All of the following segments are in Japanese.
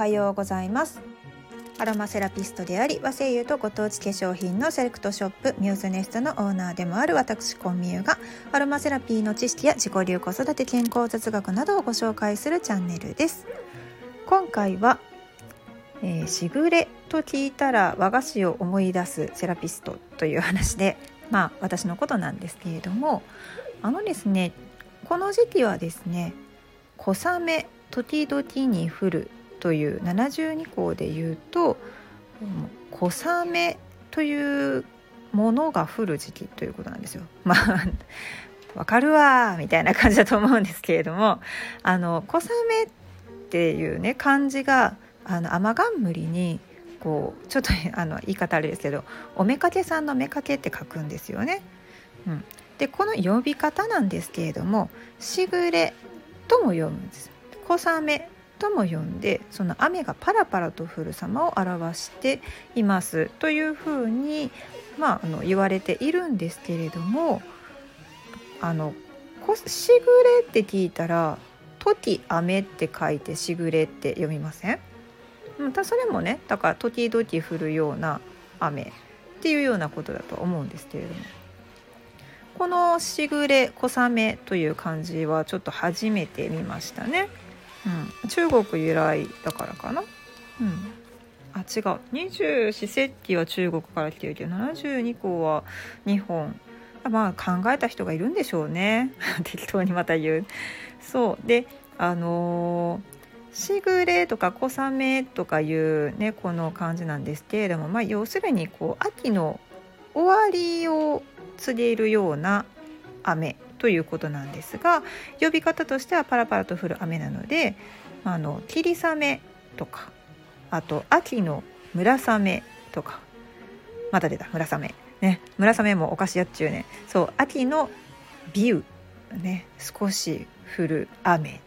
はようございます。アロマセラピストであり和製油とご当地化粧品のセレクトショップミューズネストのオーナーでもある私コンミューがアロマセラピーの知識や自己流子育て健康雑学などをご紹介するチャンネルです。今回は、えー、しぐれと聞いたら和菓子を思い出すセラピストという話でまあ私のことなんですけれどもあのですねこの時期はですね小雨時々に降るという72項で言うと小雨というものが降る時期ということなんですよ。まあわかるわみたいな感じだと思うんですけれどもあの小雨っていうね漢字があの雨冠にこうちょっとあの言い方あれですけどおめかけさんのめかけって書くんですよね。うん、でこの呼び方なんですけれどもしぐれとも読むんです。小雨とも呼んでその雨がパラパラと降る様を表していますというふうに、まあ、あの言われているんですけれどもあのしぐれって聞いたら「時雨」って書いて「しぐれ」って読みません？またそれもねだから時々降るような雨っていうようなことだと思うんですけれどもこの「しぐれ」「小雨」という漢字はちょっと初めて見ましたね。うん、中国由来だからかな。うん、あ違う。二十四節気は中国から来てるけど72項は日本。まあ考えた人がいるんでしょうね。適当にまた言う。そう。であのー、しぐれとか小雨とかいうねこの感じなんですけれどもまあ要するにこう秋の終わりを告げるような雨。ということなんですが呼び方としてはパラパラと降る雨なのであの霧雨とかあと秋の村雨とかまた出た村雨。ね村雨もお菓子やっちゅうねそう秋のビューね少し降る雨。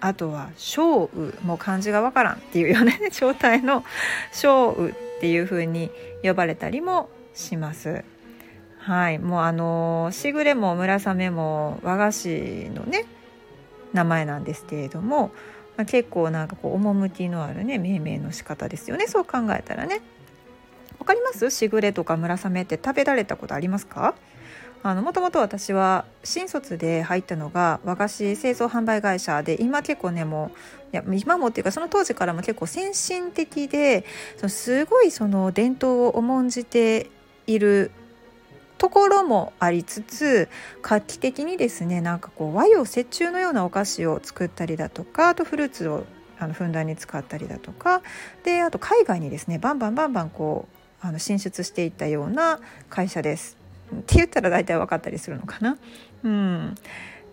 あとは小雨もう漢字がわからんっていうような、ね、状態の小雨っていう風に呼ばれたりもします。はい。もうあのしぐれも村雨も和菓子のね名前なんですけれども、まあ、結構なんかこう趣のあるね命名の仕方ですよね。そう考えたらね。わかります？しぐれとか村雨って食べられたことありますか？あのもともと私は新卒で入ったのが和菓子製造販売会社で今結構ねもういや今もっていうかその当時からも結構先進的でそのすごいその伝統を重んじているところもありつつ画期的にですねなんかこう和洋折衷のようなお菓子を作ったりだとかあとフルーツをあのふんだんに使ったりだとかであと海外にですねバンバンバンバンこうあの進出していったような会社です。って言ったら大体分かったりするのかな。うん、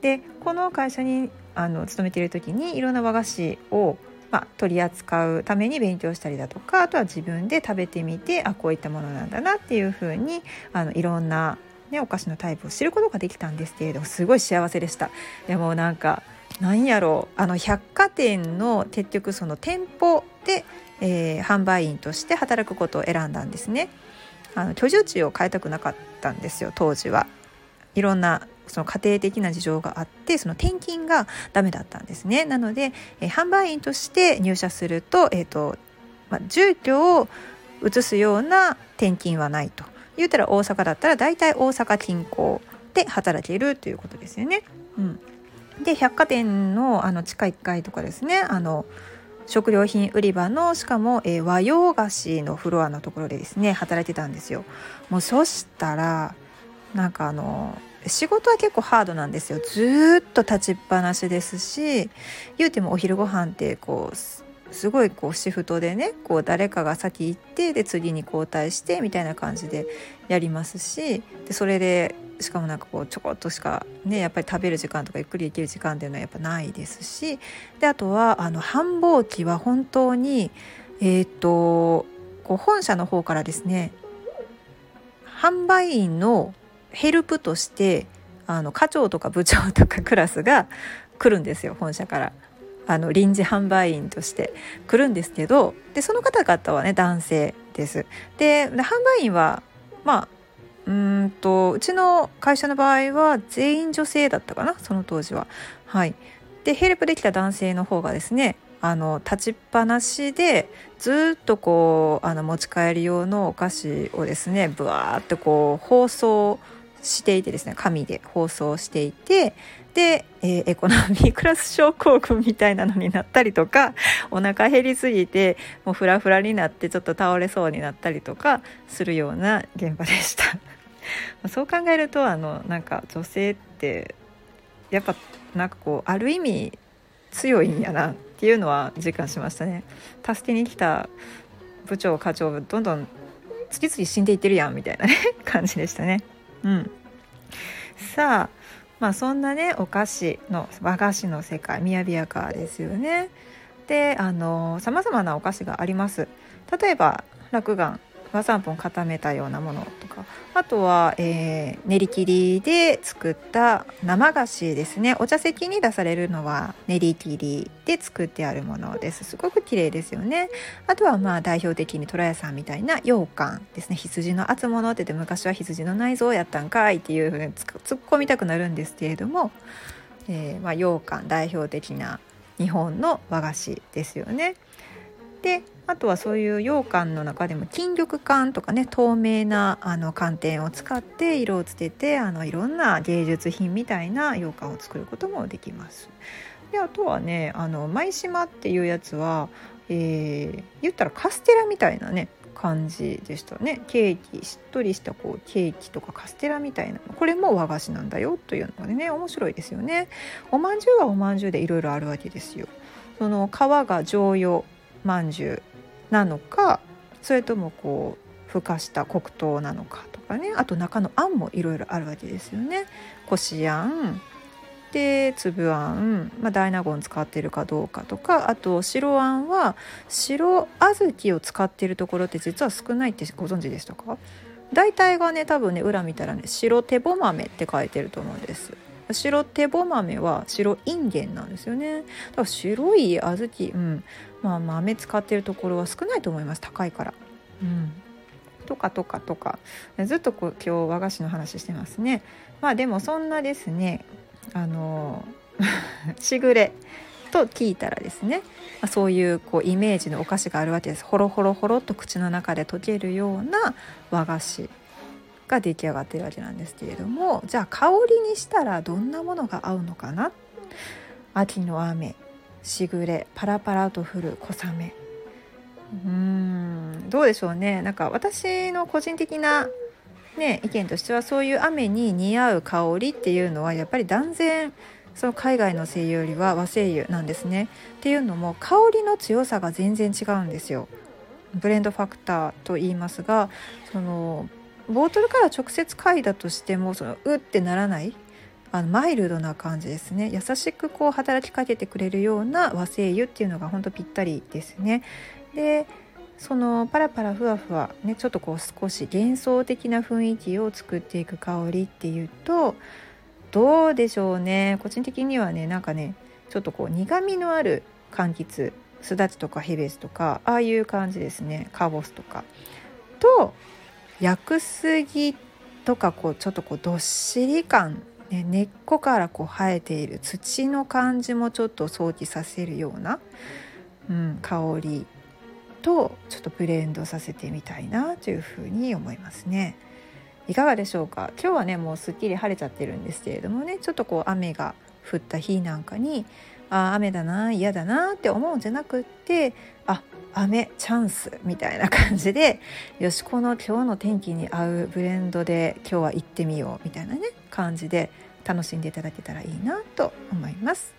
でこの会社にあの勤めている時にいろんな和菓子をまあ、取り扱うために勉強したりだとかあとは自分で食べてみてあこういったものなんだなっていうふうにあのいろんな、ね、お菓子のタイプを知ることができたんですけれどもすごい幸せでした。でもなんかなんやろうあの百貨店の結局その店舗で、えー、販売員として働くことを選んだんですね。あの居住地を変えたくなかったんですよ当時は。いろんなその家庭的な事情があってその転勤がダメだったんですねなので、えー、販売員として入社すると,、えーとまあ、住居を移すような転勤はないと言ったら大阪だったら大体大阪近郊で働けるということですよね。うん、で百貨店のあの地下1階とかですねあの食料品売り場のしかも、えー、和洋菓子のフロアのところでですね働いてたんですよ。もうそしたらなんかあの仕事は結構ハードなんですよ。ずっと立ちっぱなしですし言うてもお昼ご飯ってこうすごいこうシフトでねこう誰かが先行ってで次に交代してみたいな感じでやりますしでそれでしかもなんかこうちょこっとしかねやっぱり食べる時間とかゆっくりできる時間っていうのはやっぱないですしであとはあの繁忙期は本当にえっ、とこう本社の方からですね販売員のヘルプとしてあの課長とか部長とかクラスが来るんですよ本社から。あの臨時販売員として来るんですけどでその方々はね男性です。で販売員はまあうんとうちの会社の場合は全員女性だったかなその当時は。はい、でヘルプできた男性の方がですねあの立ちっぱなしでずっとこうあの持ち帰り用のお菓子をですねぶわーってこう包装していてですね紙で包装していてで、えー、エコノミークラス症候群みたいなのになったりとかお腹減りすぎてもうフラフラになってちょっと倒れそうになったりとかするような現場でした。そう考えるとあのなんか女性ってやっぱなんかこうある意味強いんやなっていうのは実感しましたね。助けに来た部長課長どんどん次々死んでいってるやんみたいなね感じでしたね。うん。さあまあそんなねお菓子の和菓子の世界みやびやかですよね。であのさまざまなお菓子があります。例えば落雁和三本固めたようなものとか。あとは、えー、練り切りで作った生菓子ですね。お茶席に出されるのは練り切りで作ってあるものです。すごく綺麗ですよね。あとはまあ代表的に虎屋さんみたいな羊羹ですね。羊の厚物って言って昔は羊の内臓やったんかいっていうふうに突っ込みたくなるんですけれども、えー、まあ、羊羹代表的な日本の和菓子ですよね。であとはそういう羊羹の中でも金玉管とかね透明なあの寒天を使って色をつけてあのいろんな芸術品みたいな羊羹を作ることもできます。であとはねあの舞島っていうやつは、えー、言ったらカステラみたいなね感じでしたね。ケーキしっとりしたこうケーキとかカステラみたいな。これも和菓子なんだよというのがね面白いですよね。おまんじゅうはおまんじゅうでいろいろあるわけですよ。その皮が常用まんじゅう。なのかそれともこうふかした黒糖なのかとかね。あと中のあんもいろいろあるわけですよね。こしあん。で粒あん、まあ、大納言使ってるかどうかとか。あと白あんは白小豆を使ってるところって実は少ないってご存知でしたか？大体がね多分ね裏見たらね白手ぼ豆って書いてると思うんです。白手ぼ豆は白インゲンなんですよね。だから白い小豆うん。まあ豆使ってるところは少ないと思います。高いから。うん。とかとかとか。ずっとこう今日和菓子の話してますね。まあでもそんなですねあの しぐれと聞いたらですね、まあ、そういうこうイメージのお菓子があるわけです。ほろほろほろっと口の中で溶けるような和菓子が出来上がってるわけなんですけれどもじゃあ香りにしたらどんなものが合うのかな？秋の雨しぐれパラパラと降る小雨うーんどうでしょうねなんか私の個人的なね意見としてはそういう雨に似合う香りっていうのはやっぱり断然その海外の精油よりは和精油なんですね。っていうのも香りの強さが全然違うんですよ。ブレンドファクターと言いますがそのボトルから直接嗅いだとしてもそのうってならないあのマイルドな感じですね。優しくこう働きかけてくれるような和精油っていうのがほんとぴったりですね。でそのパラパラふわふわねちょっとこう少し幻想的な雰囲気を作っていく香りっていうとどうでしょうね。個人的にはねなんかねちょっとこう苦みのある柑橘すだちとかヘベスとかああいう感じですね。カボスとか。と屋久杉とかこうちょっとこうどっしり感、ね、根っこからこう生えている土の感じもちょっと想起させるような、うん、香りとちょっとブレンドさせてみたいなというふうに思いますね。いかがでしょうか？今日はねもうすっきり晴れちゃってるんですけれどもねちょっとこう雨が降った日なんかにあ雨だな嫌だなって思うんじゃなくってあ雨チャンスみたいな感じでよしこの今日の天気に合うブレンドで今日は行ってみようみたいなね感じで楽しんでいただけたらいいなと思います。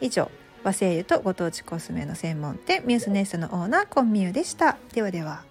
以上和製油とご当地コスメの専門店ミュースネストのオーナーコンミューでした。ではでは。